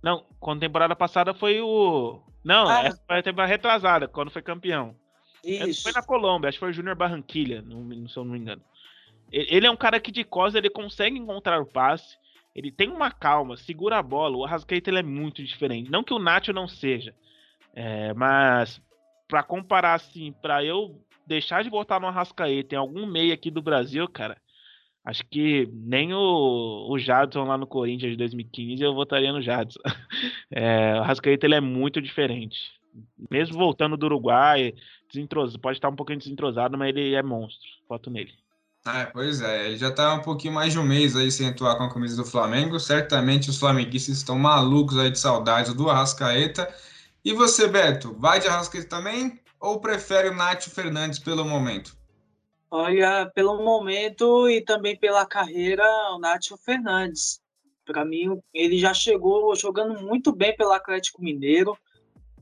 Não, quando a temporada passada foi o. Não, ah, essa foi a temporada retrasada, quando foi campeão. Isso. Foi na Colômbia, acho que foi o Júnior Barranquilha, não, não, se eu não me engano. Ele é um cara que de costa ele consegue encontrar o passe, ele tem uma calma, segura a bola. O Arrascaeta ele é muito diferente. Não que o Nacho não seja, é, mas para comparar assim, para eu deixar de votar no Arrascaeta em algum meio aqui do Brasil, cara, acho que nem o, o Jadson lá no Corinthians de 2015 eu votaria no Jadson. É, o Arrascaeta ele é muito diferente. Mesmo voltando do Uruguai, pode estar um pouquinho desentrosado, mas ele é monstro. Voto nele. Ah, pois é, ele já está um pouquinho mais de um mês aí sem atuar com a camisa do Flamengo. Certamente os flamenguistas estão malucos aí de saudade do Arrascaeta. E você, Beto, vai de Arrascaeta também? Ou prefere o Nacho Fernandes pelo momento? Olha, pelo momento e também pela carreira, o Nacho Fernandes. Para mim, ele já chegou jogando muito bem pelo Atlético Mineiro.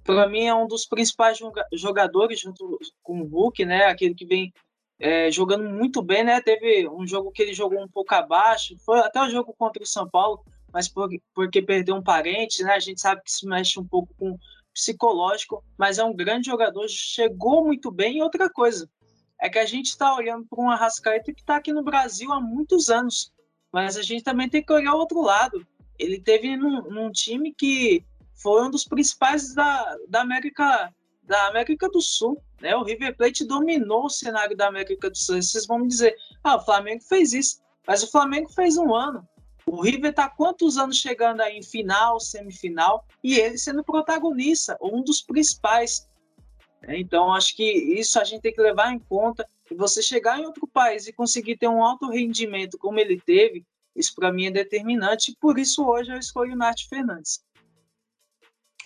Para mim, é um dos principais jogadores junto com o Hulk, né? Aquele que vem é, jogando muito bem, né? Teve um jogo que ele jogou um pouco abaixo, foi até o jogo contra o São Paulo, mas por, porque perdeu um parente, né? A gente sabe que isso mexe um pouco com psicológico, mas é um grande jogador, chegou muito bem. E outra coisa, é que a gente está olhando para um Arrascaeta que está aqui no Brasil há muitos anos, mas a gente também tem que olhar o outro lado. Ele teve num, num time que foi um dos principais da, da América da América do Sul, né? O River Plate dominou o cenário da América do Sul. Vocês vão me dizer, ah, o Flamengo fez isso, mas o Flamengo fez um ano. O River está quantos anos chegando aí em final, semifinal, e ele sendo protagonista, um dos principais. Então, acho que isso a gente tem que levar em conta. E você chegar em outro país e conseguir ter um alto rendimento como ele teve, isso para mim é determinante. Por isso hoje eu escolho o Nath Fernandes.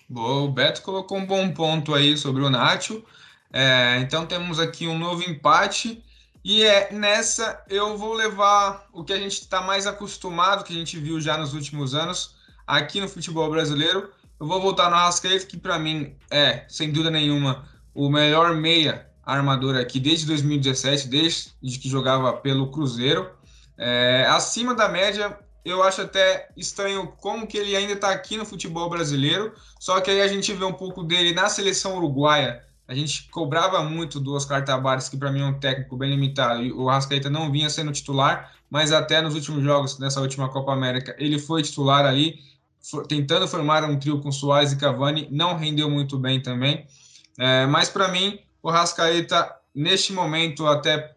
Boa, o Beto colocou um bom ponto aí sobre o Nacho. É, então temos aqui um novo empate e é nessa eu vou levar o que a gente está mais acostumado, que a gente viu já nos últimos anos aqui no futebol brasileiro. Eu vou voltar no Arrascaeta, que para mim é, sem dúvida nenhuma, o melhor meia armador aqui desde 2017, desde que jogava pelo Cruzeiro. É, acima da média, eu acho até estranho como que ele ainda está aqui no futebol brasileiro, só que aí a gente vê um pouco dele na seleção uruguaia. A gente cobrava muito do Oscar Tabares, que para mim é um técnico bem limitado, e o Rascaeta não vinha sendo titular, mas até nos últimos jogos, nessa última Copa América, ele foi titular ali, tentando formar um trio com Soares e Cavani, não rendeu muito bem também. É, mas para mim, o Rascaeta, neste momento, até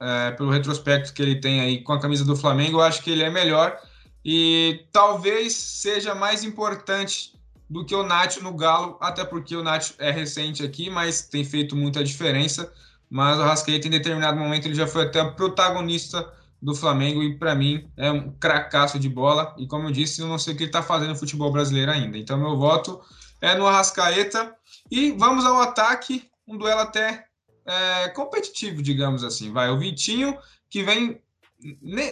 é, pelo retrospecto que ele tem aí com a camisa do Flamengo, eu acho que ele é melhor e talvez seja mais importante do que o Nacho no Galo, até porque o Nacho é recente aqui, mas tem feito muita diferença. Mas o Rascaeta, em determinado momento, ele já foi até protagonista do Flamengo e, para mim, é um cracaço de bola. E, como eu disse, eu não sei o que ele está fazendo no futebol brasileiro ainda. Então, meu voto é no Arrascaeta. E vamos ao ataque, um duelo até é, competitivo, digamos assim. Vai o Vitinho, que vem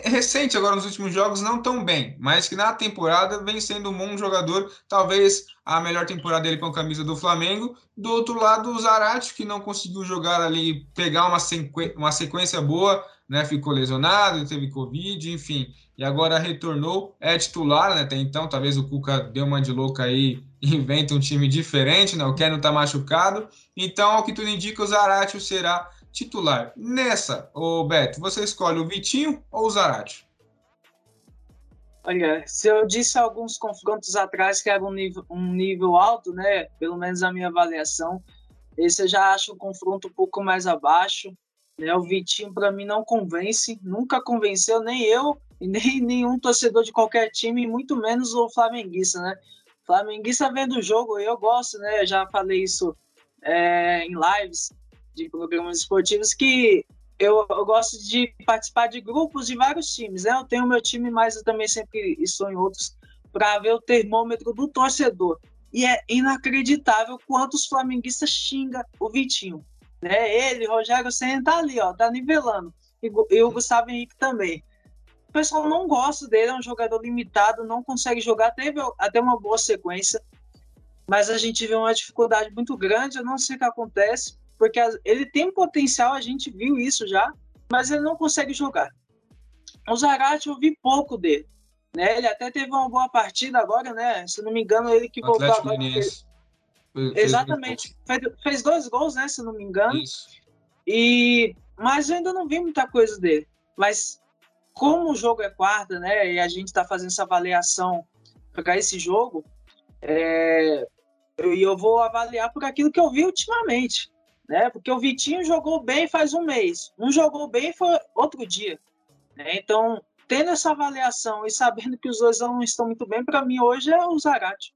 recente agora nos últimos jogos não tão bem, mas que na temporada vem sendo um bom jogador, talvez a melhor temporada dele com a camisa do Flamengo. Do outro lado, o Zarate, que não conseguiu jogar ali, pegar uma, sequ... uma sequência boa, né? Ficou lesionado, teve Covid, enfim, e agora retornou, é titular, né? Até então, talvez o Cuca deu uma de louca aí, inventa um time diferente, né? O Ken não tá machucado. Então, ao que tudo indica, o Zarate será titular. Nessa, o Beto, você escolhe o Vitinho ou o Zarate? Olha, se eu disse alguns confrontos atrás que era um nível, um nível alto, né? Pelo menos a minha avaliação, esse eu já acho um confronto um pouco mais abaixo. Né? O Vitinho, para mim, não convence, nunca convenceu, nem eu, e nem nenhum torcedor de qualquer time, muito menos o flamenguista, né? Flamenguista vendo o jogo, eu gosto, né? Eu já falei isso é, em lives de programas esportivos que eu, eu, gosto de participar de grupos de vários times. Né? Eu tenho meu time, mas eu também sempre estou em outros para ver o termômetro do torcedor. E é inacreditável quantos flamenguistas xinga o Vitinho. Né? Ele, Rogério Senna, tá ali, ó, tá nivelando. E, e o Gustavo Henrique também. O pessoal não gosta dele, é um jogador limitado, não consegue jogar, teve até uma boa sequência, mas a gente vê uma dificuldade muito grande, eu não sei o que acontece, porque ele tem potencial, a gente viu isso já, mas ele não consegue jogar. O Zarate eu vi pouco dele, né? Ele até teve uma boa partida agora, né? Se não me engano, ele que voltou agora. Fez, Exatamente. Fez, fez, dois gols, né? Se não me engano. Isso. E mas eu ainda não vi muita coisa dele. Mas como o jogo é quarta, né? E a gente está fazendo essa avaliação para esse jogo, é, eu, eu vou avaliar por aquilo que eu vi ultimamente né? Porque o Vitinho jogou bem faz um mês, um jogou bem foi outro dia, né? Então, tendo essa avaliação e sabendo que os dois não estão muito bem, para mim hoje é o Zarate.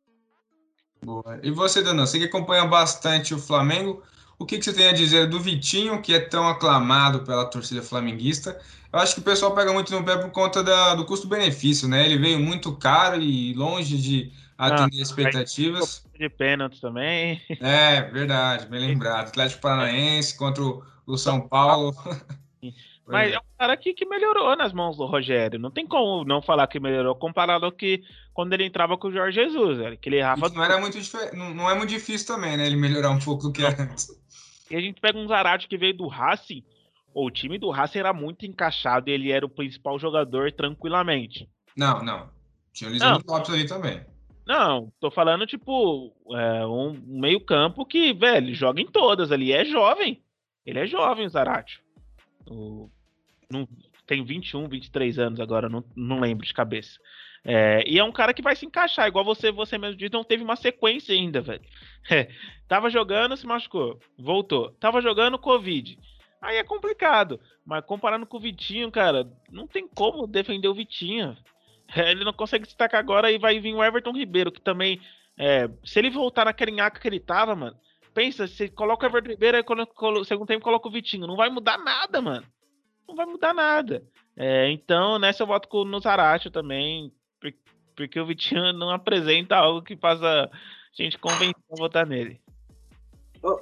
Boa. E você, Dana, você que acompanha bastante o Flamengo, o que, que, você tem a dizer do Vitinho, que é tão aclamado pela torcida flamenguista? Eu acho que o pessoal pega muito no pé por conta da, do custo-benefício, né? Ele veio muito caro e longe de atender ah, expectativas. De pênalti também. É, verdade, bem lembrado. Atlético Paranaense contra o São Paulo. Mas é. é um cara que, que melhorou nas mãos do Rogério. Não tem como não falar que melhorou comparado ao que quando ele entrava com o Jorge Jesus. Que ele errava não, era muito não, não é muito difícil também, né? Ele melhorar um pouco do que era antes. E a gente pega um Zarate que veio do Racing. O time do Racing era muito encaixado e ele era o principal jogador tranquilamente. Não, não. Tinha o Lisandro Lopes ali também. Não, tô falando, tipo, é, um meio-campo que, velho, joga em todas ali. É jovem. Ele é jovem, o Zarate. O, não, tem 21, 23 anos agora, não, não lembro de cabeça. É, e é um cara que vai se encaixar, igual você, você mesmo disse, não teve uma sequência ainda, velho. É, tava jogando, se machucou, voltou. Tava jogando, Covid. Aí é complicado. Mas comparando com o Vitinho, cara, não tem como defender o Vitinho. Ele não consegue destacar agora e vai vir o Everton Ribeiro, que também. É, se ele voltar naquele nhaca que ele tava, mano. Pensa, se coloca o Everton Ribeiro, aí quando, quando, segundo tempo coloca o Vitinho. Não vai mudar nada, mano. Não vai mudar nada. É, então, nessa eu voto com o Zaracho também. Porque o Vitinho não apresenta algo que faça a gente convencer a votar nele. Ô,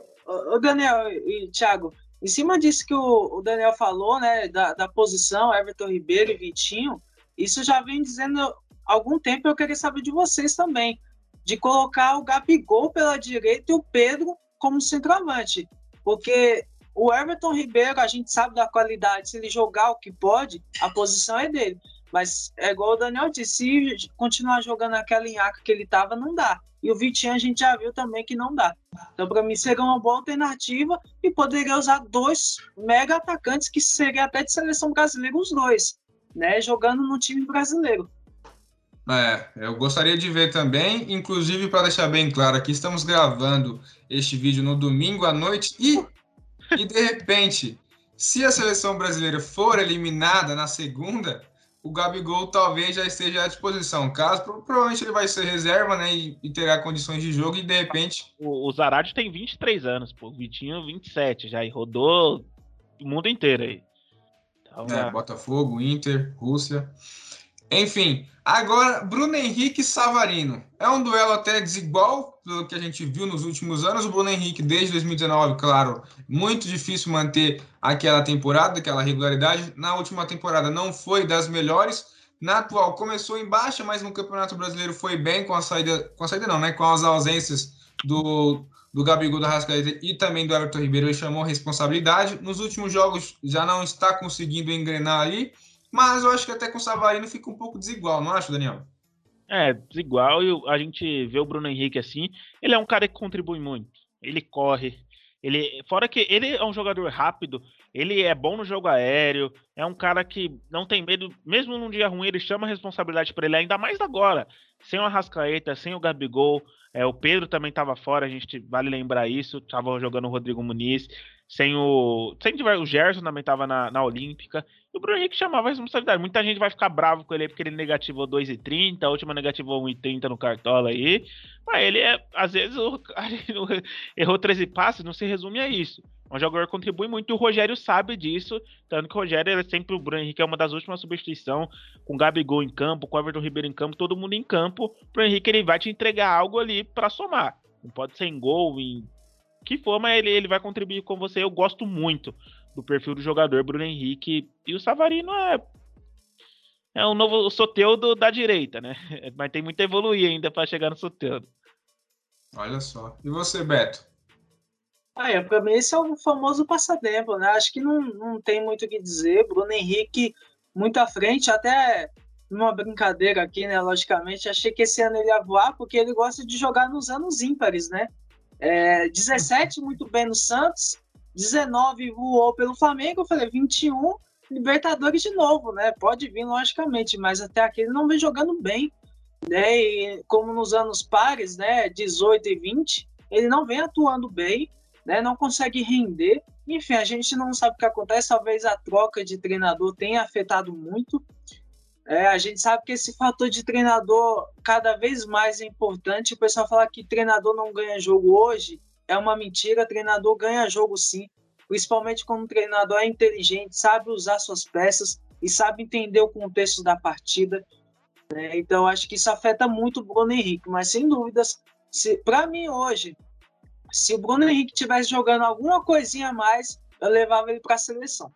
ô, Daniel e Thiago, em cima disso que o, o Daniel falou, né, da, da posição, Everton Ribeiro e Vitinho, isso já vem dizendo há algum tempo, eu queria saber de vocês também, de colocar o Gabigol pela direita e o Pedro como centroavante. Porque O Everton Ribeiro, a gente sabe da qualidade, se ele jogar o que pode, a posição é dele. Mas é igual o Daniel disse, se continuar jogando aquela linhaca que ele tava, não dá. E o Vitinho a gente já viu também que não dá. Então, para mim, seria uma boa alternativa e poderia usar dois mega atacantes que seria até de seleção brasileira, os dois, né? Jogando no time brasileiro. É, eu gostaria de ver também, inclusive para deixar bem claro aqui, estamos gravando este vídeo no domingo à noite e, e de repente, se a seleção brasileira for eliminada na segunda, o Gabigol talvez já esteja à disposição. Caso, provavelmente ele vai ser reserva, né? E, e terá condições de jogo e de repente. O, o Zarate tem 23 anos, pô. O Vitinho 27 já e rodou o mundo inteiro aí. É, Botafogo, Inter, Rússia. Enfim, agora Bruno Henrique e Savarino. É um duelo até desigual, pelo que a gente viu nos últimos anos. O Bruno Henrique, desde 2019, claro, muito difícil manter aquela temporada, aquela regularidade. Na última temporada não foi das melhores. Na atual começou em baixa, mas no Campeonato Brasileiro foi bem com a saída, com a saída não, né? Com as ausências do, do Gabigol da Rascaeta e também do Everton Ribeiro, ele chamou responsabilidade. Nos últimos jogos já não está conseguindo engrenar ali mas eu acho que até com o Savarino fica um pouco desigual, não acho, Daniel? É, desigual, e a gente vê o Bruno Henrique assim, ele é um cara que contribui muito. Ele corre, ele, fora que ele é um jogador rápido, ele é bom no jogo aéreo, é um cara que não tem medo, mesmo num dia ruim, ele chama a responsabilidade para ele, ainda mais agora, sem o Arrascaeta, sem o Gabigol, é, o Pedro também estava fora, a gente vale lembrar isso, estava jogando o Rodrigo Muniz, sem o. Sem o Gerson também estava na, na Olímpica. E o Bruno Henrique chamava a responsabilidade. Muita gente vai ficar bravo com ele porque ele negativou 2,30, a última negativou 1,30 no Cartola aí. Mas ele é, às vezes, errou 13 passes, não se resume a isso. Um jogador contribui muito o Rogério sabe disso. Tanto que o Rogério é sempre o Bruno Henrique é uma das últimas substituições, com o Gabigol em campo, com o Everton Ribeiro em campo, todo mundo em campo. O Bruno Henrique ele vai te entregar algo ali para somar. Não pode ser em gol, em que for, mas ele, ele vai contribuir com você. Eu gosto muito do perfil do jogador Bruno Henrique. E o Savarino é. É um novo Soteudo da direita, né? Mas tem muito a evoluir ainda para chegar no Soteudo. Olha só. E você, Beto? Ah, é, para mim esse é o famoso passatempo, né? Acho que não, não tem muito o que dizer. Bruno Henrique muito à frente, até numa brincadeira aqui, né? Logicamente, achei que esse ano ele ia voar porque ele gosta de jogar nos anos ímpares, né? É, 17 muito bem no Santos, 19 voou pelo Flamengo, eu falei 21 Libertadores de novo, né? Pode vir logicamente, mas até aqui ele não vem jogando bem, né? E como nos anos pares, né, 18 e 20, ele não vem atuando bem, né? Não consegue render. Enfim, a gente não sabe o que acontece, talvez a troca de treinador tenha afetado muito. É, a gente sabe que esse fator de treinador cada vez mais é importante. O pessoal fala que treinador não ganha jogo hoje é uma mentira. Treinador ganha jogo sim, principalmente quando o treinador é inteligente, sabe usar suas peças e sabe entender o contexto da partida. Né? Então acho que isso afeta muito o Bruno Henrique. Mas sem dúvidas, para mim hoje, se o Bruno Henrique tivesse jogando alguma coisinha a mais, eu levava ele para a seleção.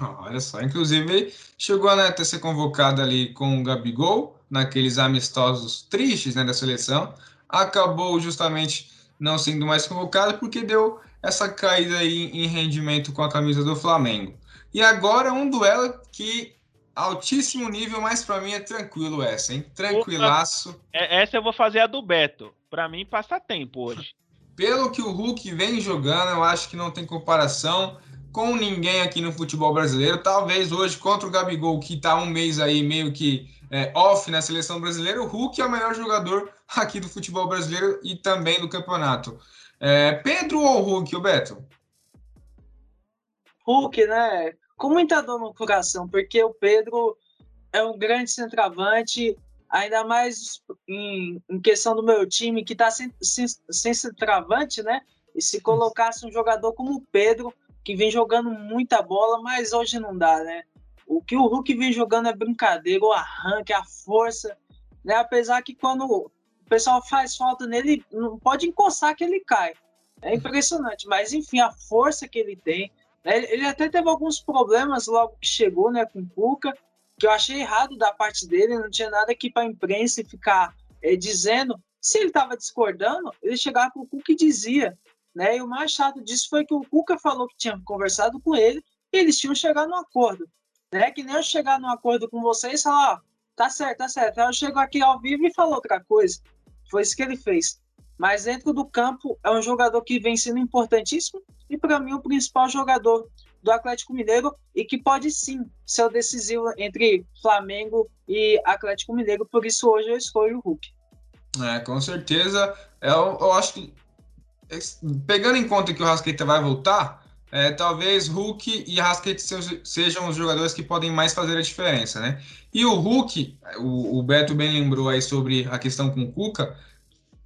Olha só, inclusive chegou né, a ter ser convocado ali com o Gabigol, naqueles amistosos tristes né, da seleção. Acabou justamente não sendo mais convocado porque deu essa caída aí em rendimento com a camisa do Flamengo. E agora um duelo que altíssimo nível, mas para mim é tranquilo essa, hein? Tranquilaço. É, essa eu vou fazer a do Beto. Para mim passa tempo hoje. Pelo que o Hulk vem jogando, eu acho que não tem comparação com ninguém aqui no futebol brasileiro. Talvez hoje contra o Gabigol, que está um mês aí meio que é, off na seleção brasileira, o Hulk é o melhor jogador aqui do futebol brasileiro e também do campeonato. É, Pedro ou Hulk, o Beto? Hulk, né? Com muita dor no coração, porque o Pedro é um grande centroavante, ainda mais em, em questão do meu time, que está sem, sem, sem centroavante, né? E se colocasse um jogador como o Pedro, que vem jogando muita bola, mas hoje não dá, né? O que o Hulk vem jogando é brincadeira, o arranque, a força, né? Apesar que quando o pessoal faz falta nele, não pode encostar que ele cai. É impressionante, mas enfim, a força que ele tem. Né? Ele até teve alguns problemas logo que chegou, né, com o Cuca, que eu achei errado da parte dele, não tinha nada aqui para a imprensa ficar é, dizendo. Se ele estava discordando, ele chegava para o Cuca e dizia: né? E o mais chato disso foi que o Cuca falou que tinha conversado com ele e eles tinham chegado num acordo, né? Que nem eu chegar num acordo com vocês e falar, ó, tá certo, tá certo. Aí eu chego aqui ao vivo e falo outra coisa. Foi isso que ele fez. Mas dentro do campo é um jogador que vem sendo importantíssimo e para mim o principal jogador do Atlético Mineiro e que pode sim ser o decisivo entre Flamengo e Atlético Mineiro. Por isso hoje eu escolho o Hulk. É, com certeza. Eu, eu acho que pegando em conta que o Rascaeta vai voltar, é, talvez Hulk e Rascaeta sejam os jogadores que podem mais fazer a diferença, né? E o Hulk, o, o Beto bem lembrou aí sobre a questão com o Cuca,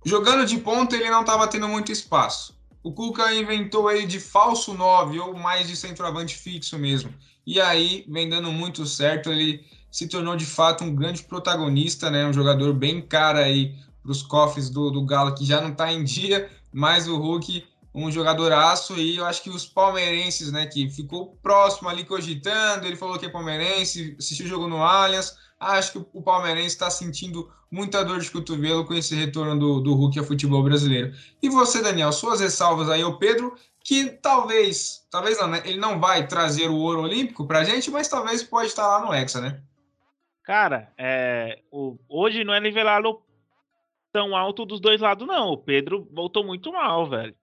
jogando de ponta ele não estava tendo muito espaço. O Cuca inventou ele de falso 9 ou mais de centroavante fixo mesmo. E aí, vem dando muito certo, ele se tornou de fato um grande protagonista, né? Um jogador bem cara aí para os cofres do, do Galo que já não está em dia, mas o Hulk um jogadoraço e eu acho que os palmeirenses, né, que ficou próximo ali cogitando, ele falou que é palmeirense, assistiu o jogo no Allianz, acho que o palmeirense está sentindo muita dor de cotovelo com esse retorno do, do Hulk ao futebol brasileiro. E você, Daniel, suas ressalvas aí ao Pedro, que talvez, talvez não, né, ele não vai trazer o ouro olímpico para a gente, mas talvez pode estar lá no Hexa, né? Cara, é, o, hoje não é nivelado tão alto dos dois lados, não. O Pedro voltou muito mal, velho.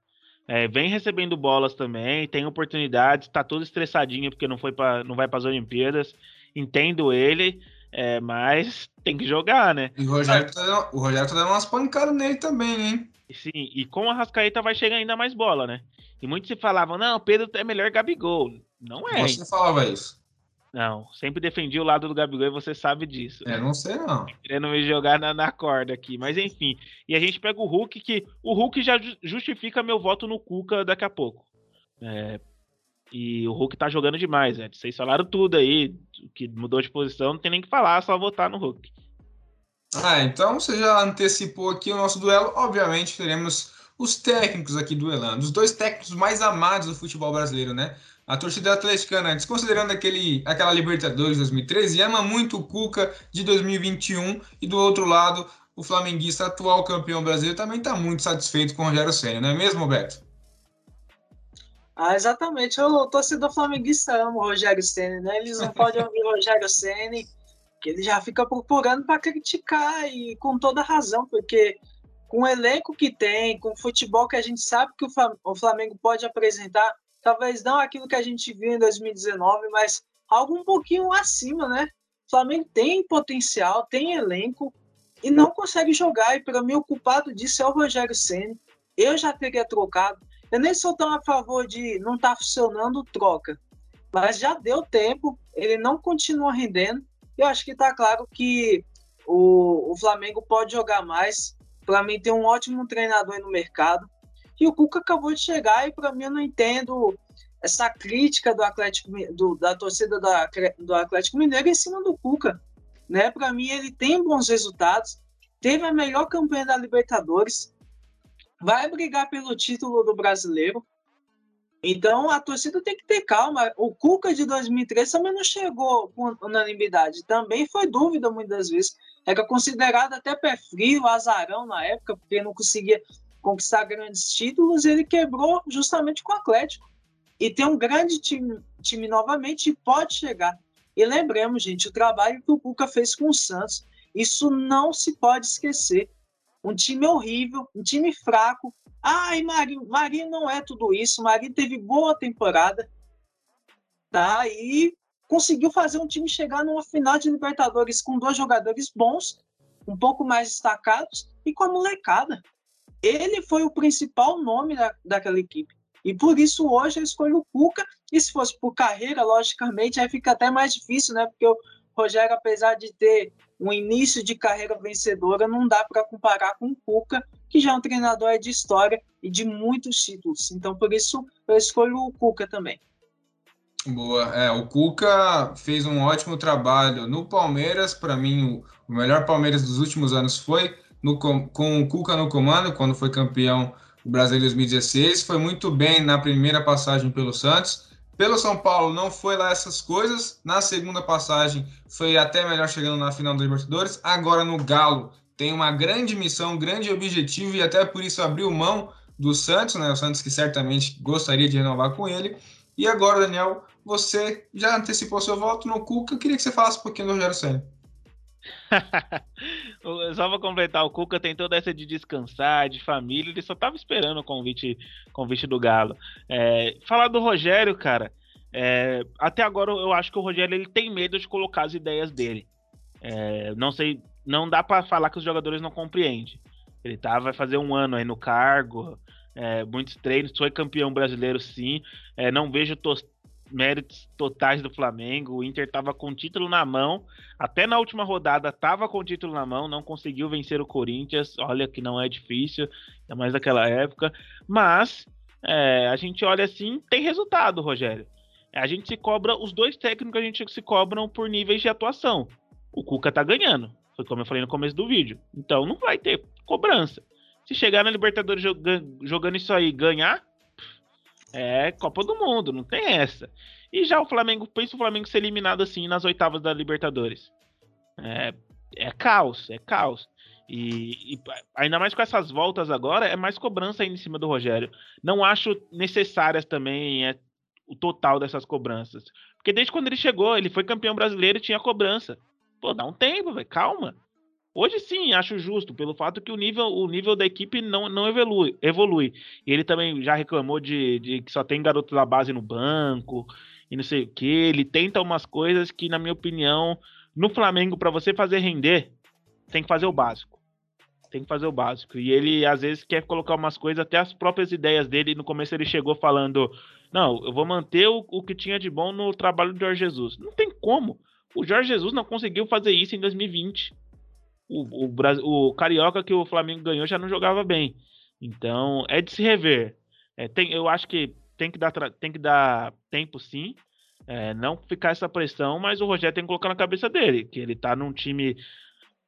É, vem recebendo bolas também, tem oportunidades, tá todo estressadinho porque não foi não vai para as Olimpíadas. Entendo ele, é, mas tem que jogar, né? E o Rogério, tá dando, o Rogério tá dando umas pancadas nele também, hein? Sim, e com a Rascaeta vai chegar ainda mais bola, né? E muitos se falavam, não, Pedro é melhor Gabigol. Não é. Você falava isso. Não, sempre defendi o lado do Gabigol e você sabe disso. É, não sei não. Querendo me jogar na, na, corda aqui, mas enfim. E a gente pega o Hulk, que o Hulk já justifica meu voto no Cuca daqui a pouco. É, e o Hulk tá jogando demais, né? Vocês falaram tudo aí, que mudou de posição, não tem nem que falar, só votar no Hulk. Ah, então você já antecipou aqui o nosso duelo. Obviamente teremos os técnicos aqui duelando, os dois técnicos mais amados do futebol brasileiro, né? A torcida atleticana, desconsiderando aquele, aquela Libertadores 2013, ama muito o Cuca de 2021 e do outro lado, o flamenguista atual campeão brasileiro também está muito satisfeito com o Rogério Senna, não é mesmo, Beto? Ah, exatamente. O torcedor flamenguista ama o Rogério Senna, né? Eles não podem ouvir o Rogério Senna, que ele já fica procurando para criticar e com toda razão, porque com o elenco que tem, com o futebol que a gente sabe que o Flamengo pode apresentar, talvez não aquilo que a gente viu em 2019, mas algo um pouquinho acima, né? O Flamengo tem potencial, tem elenco e não consegue jogar. E para mim, o culpado disso é o Rogério Senna. Eu já teria trocado. Eu nem sou tão a favor de não estar tá funcionando, troca. Mas já deu tempo, ele não continua rendendo. Eu acho que está claro que o, o Flamengo pode jogar mais. Para mim, tem um ótimo treinador no mercado. E o Cuca acabou de chegar e para mim eu não entendo essa crítica do Atlético do, da torcida da, do Atlético Mineiro em cima do Cuca, né? Para mim ele tem bons resultados, teve a melhor campanha da Libertadores, vai brigar pelo título do Brasileiro. Então a torcida tem que ter calma. O Cuca de 2003 também não chegou com unanimidade, também foi dúvida muitas vezes. Era considerado até pé frio, azarão na época, porque não conseguia conquistar grandes títulos, ele quebrou justamente com o Atlético. E tem um grande time, time novamente e pode chegar. E lembremos, gente, o trabalho que o Cuca fez com o Santos, isso não se pode esquecer. Um time horrível, um time fraco. Ai, Marinho, Marinho não é tudo isso. Marinho teve boa temporada, tá? E conseguiu fazer um time chegar numa final de Libertadores com dois jogadores bons, um pouco mais destacados e com a molecada ele foi o principal nome da, daquela equipe. E por isso hoje eu escolho o Cuca. E se fosse por carreira, logicamente, aí fica até mais difícil, né? Porque o Rogério, apesar de ter um início de carreira vencedora, não dá para comparar com o Cuca, que já é um treinador de história e de muitos títulos. Então, por isso, eu escolho o Cuca também. Boa. É, o Cuca fez um ótimo trabalho no Palmeiras. Para mim, o melhor Palmeiras dos últimos anos foi no, com o Cuca no comando, quando foi campeão do Brasil em 2016. Foi muito bem na primeira passagem pelo Santos. Pelo São Paulo não foi lá essas coisas. Na segunda passagem foi até melhor chegando na final da Libertadores. Agora no Galo tem uma grande missão, um grande objetivo e até por isso abriu mão do Santos, né? O Santos que certamente gostaria de renovar com ele. E agora, Daniel, você já antecipou seu voto no Cuca. Eu queria que você falasse um pouquinho do Rogério Senna. só para completar, o Cuca tem toda essa de descansar, de família, ele só tava esperando o convite, convite do Galo. É, falar do Rogério, cara, é, até agora eu acho que o Rogério ele tem medo de colocar as ideias dele. É, não sei, não dá para falar que os jogadores não compreendem. Ele tá, vai fazer um ano aí no cargo, é, muitos treinos, foi campeão brasileiro sim. É, não vejo méritos totais do Flamengo. O Inter estava com o título na mão, até na última rodada estava com o título na mão, não conseguiu vencer o Corinthians. Olha que não é difícil, é mais daquela época. Mas é, a gente olha assim, tem resultado, Rogério. A gente se cobra, os dois técnicos a gente se cobram por níveis de atuação. O Cuca tá ganhando, foi como eu falei no começo do vídeo. Então não vai ter cobrança. Se chegar na Libertadores jogando isso aí ganhar, é Copa do Mundo, não tem essa. E já o Flamengo, pensa o Flamengo ser eliminado assim nas oitavas da Libertadores. É, é caos, é caos. E, e, ainda mais com essas voltas agora, é mais cobrança ainda em cima do Rogério. Não acho necessárias também é, o total dessas cobranças. Porque desde quando ele chegou, ele foi campeão brasileiro e tinha cobrança. Pô, dá um tempo, velho, calma. Hoje sim, acho justo, pelo fato que o nível, o nível da equipe não, não evolui, evolui. Ele também já reclamou de, de que só tem garoto da base no banco e não sei o que. Ele tenta umas coisas que, na minha opinião, no Flamengo, para você fazer render, tem que fazer o básico. Tem que fazer o básico. E ele, às vezes, quer colocar umas coisas, até as próprias ideias dele. No começo, ele chegou falando: Não, eu vou manter o, o que tinha de bom no trabalho do Jorge Jesus. Não tem como. O Jorge Jesus não conseguiu fazer isso em 2020 o, o, o Carioca que o Flamengo ganhou já não jogava bem. Então, é de se rever. É, tem, eu acho que tem que dar, tem que dar tempo sim. É, não ficar essa pressão, mas o Rogério tem que colocar na cabeça dele, que ele tá num time,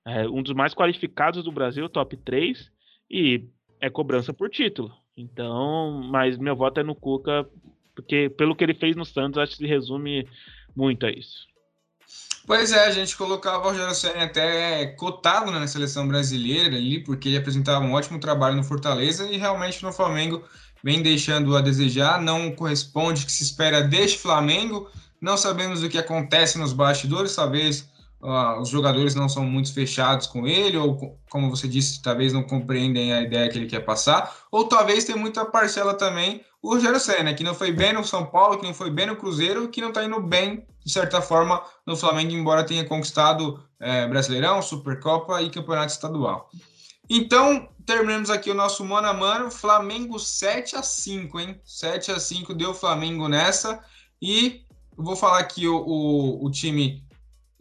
é, um dos mais qualificados do Brasil, top 3, e é cobrança por título. Então, mas meu voto é no Cuca, porque pelo que ele fez no Santos, acho que se resume muito a isso. Pois é, a gente colocava o Rogério Senna até cotado né, na seleção brasileira ali, porque ele apresentava um ótimo trabalho no Fortaleza e realmente no Flamengo vem deixando a desejar, não corresponde o que se espera deste Flamengo. Não sabemos o que acontece nos bastidores, talvez os jogadores não são muito fechados com ele, ou como você disse, talvez não compreendem a ideia que ele quer passar, ou talvez tem muita parcela também o Rogério Senna, que não foi bem no São Paulo, que não foi bem no Cruzeiro, que não está indo bem, de certa forma, no Flamengo, embora tenha conquistado é, Brasileirão, Supercopa e Campeonato Estadual. Então, terminamos aqui o nosso mano a mano. Flamengo 7 a 5 hein? 7 a 5 deu Flamengo nessa. E eu vou falar aqui o, o, o time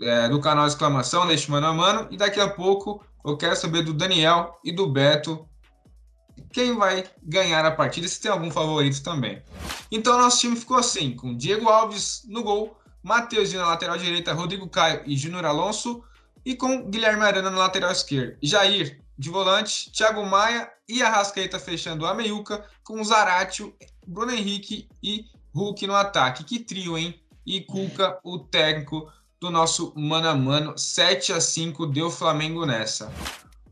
é, do canal Exclamação neste mano a mano. E daqui a pouco eu quero saber do Daniel e do Beto quem vai ganhar a partida, se tem algum favorito também. Então nosso time ficou assim, com Diego Alves no gol, Matheus na lateral direita, Rodrigo Caio e Júnior Alonso, e com Guilherme Arana na lateral esquerda. Jair de volante, Thiago Maia e Arrascaeta fechando a meiuca, com Zaratio, Bruno Henrique e Hulk no ataque. Que trio, hein? E Cuca, o técnico do nosso mano a mano, 7 a 5 deu Flamengo nessa.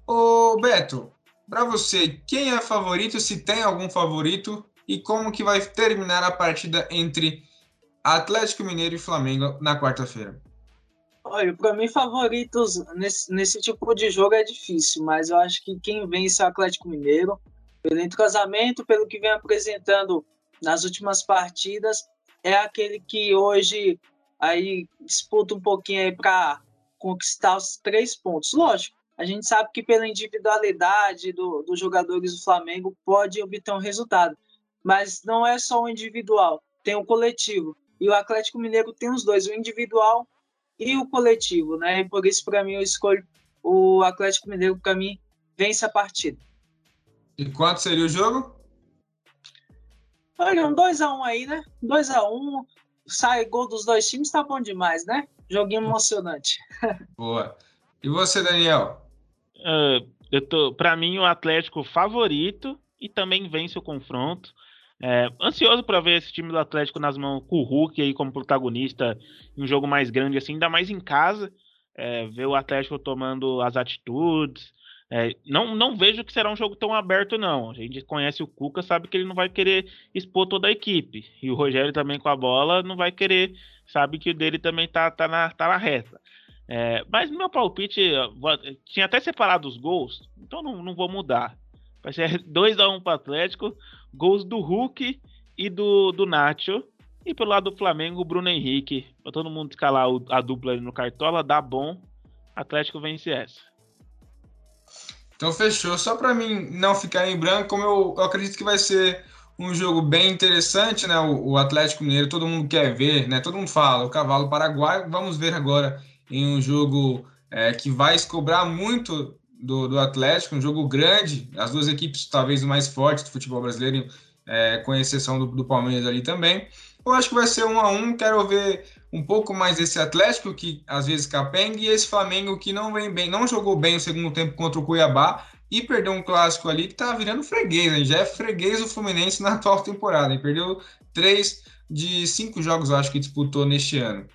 Ô Beto, para você, quem é favorito, se tem algum favorito e como que vai terminar a partida entre Atlético Mineiro e Flamengo na quarta-feira? Olha, para mim, favoritos nesse, nesse tipo de jogo é difícil, mas eu acho que quem vence é o Atlético Mineiro, pelo entrosamento, pelo que vem apresentando nas últimas partidas, é aquele que hoje aí disputa um pouquinho aí para conquistar os três pontos. Lógico, a gente sabe que pela individualidade do, dos jogadores do Flamengo pode obter um resultado, mas não é só o individual, tem o coletivo. E o Atlético Mineiro tem os dois, o individual e o coletivo, né? E por isso, para mim, eu escolho o Atlético Mineiro, para mim, vence a partida. E quanto seria o jogo? Olha, um 2x1 um aí, né? 2x1, um, sai gol dos dois times, tá bom demais, né? Joguinho emocionante. Boa. E você, Daniel? Uh, eu tô, para mim, o Atlético favorito e também vence o confronto. É, ansioso para ver esse time do Atlético nas mãos com o Hulk aí como protagonista em um jogo mais grande assim, ainda mais em casa. É, ver o Atlético tomando as atitudes, É, não, não vejo que será um jogo tão aberto, não. A gente conhece o Cuca, sabe que ele não vai querer expor toda a equipe. E o Rogério também com a bola não vai querer, sabe que o dele também tá, tá, na, tá na reta. É, mas meu palpite, tinha até separado os gols, então não, não vou mudar. Vai ser 2x1 um para Atlético, gols do Hulk e do, do Nacho. E pelo lado do Flamengo, o Bruno Henrique. Pra todo mundo escalar a dupla ali no Cartola, dá bom. Atlético vence essa. Então fechou. Só para mim não ficar em branco, como eu, eu, acredito que vai ser um jogo bem interessante, né? O, o, Atlético Mineiro, todo mundo quer ver, né? Todo mundo fala, o cavalo paraguaio. Vamos ver agora em um jogo é, que vai se cobrar muito do, do, Atlético, um jogo grande. As duas equipes talvez mais fortes do futebol brasileiro, é, com exceção do, do Palmeiras ali também. Eu acho que vai ser um a um. Quero ver um pouco mais esse Atlético que às vezes capenga e esse Flamengo que não vem bem, não jogou bem o segundo tempo contra o Cuiabá e perdeu um clássico ali que tá virando freguês, né? já é freguês do Fluminense na atual temporada, hein? perdeu três de cinco jogos, acho que disputou neste ano.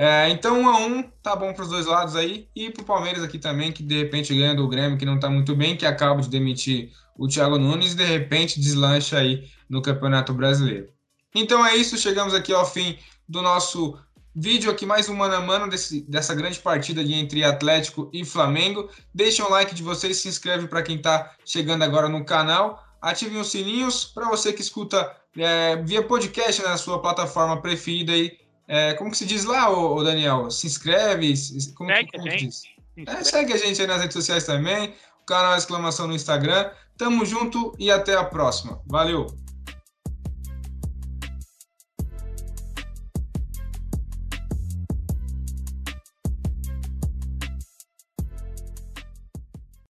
É, então, um a um, tá bom para os dois lados aí. E para o Palmeiras aqui também, que de repente ganha do Grêmio, que não está muito bem, que acaba de demitir o Thiago Nunes e de repente deslancha aí no Campeonato Brasileiro. Então é isso, chegamos aqui ao fim do nosso vídeo aqui, mais um mano a mano desse, dessa grande partida de entre Atlético e Flamengo. Deixem um like de vocês, se inscreve para quem está chegando agora no canal. Ativem os sininhos para você que escuta é, via podcast na sua plataforma preferida aí. É, como que se diz lá, ô, Daniel? Se inscreve? Como, segue como a gente. É, segue a gente aí nas redes sociais também. O canal Exclamação no Instagram. Tamo junto e até a próxima. Valeu!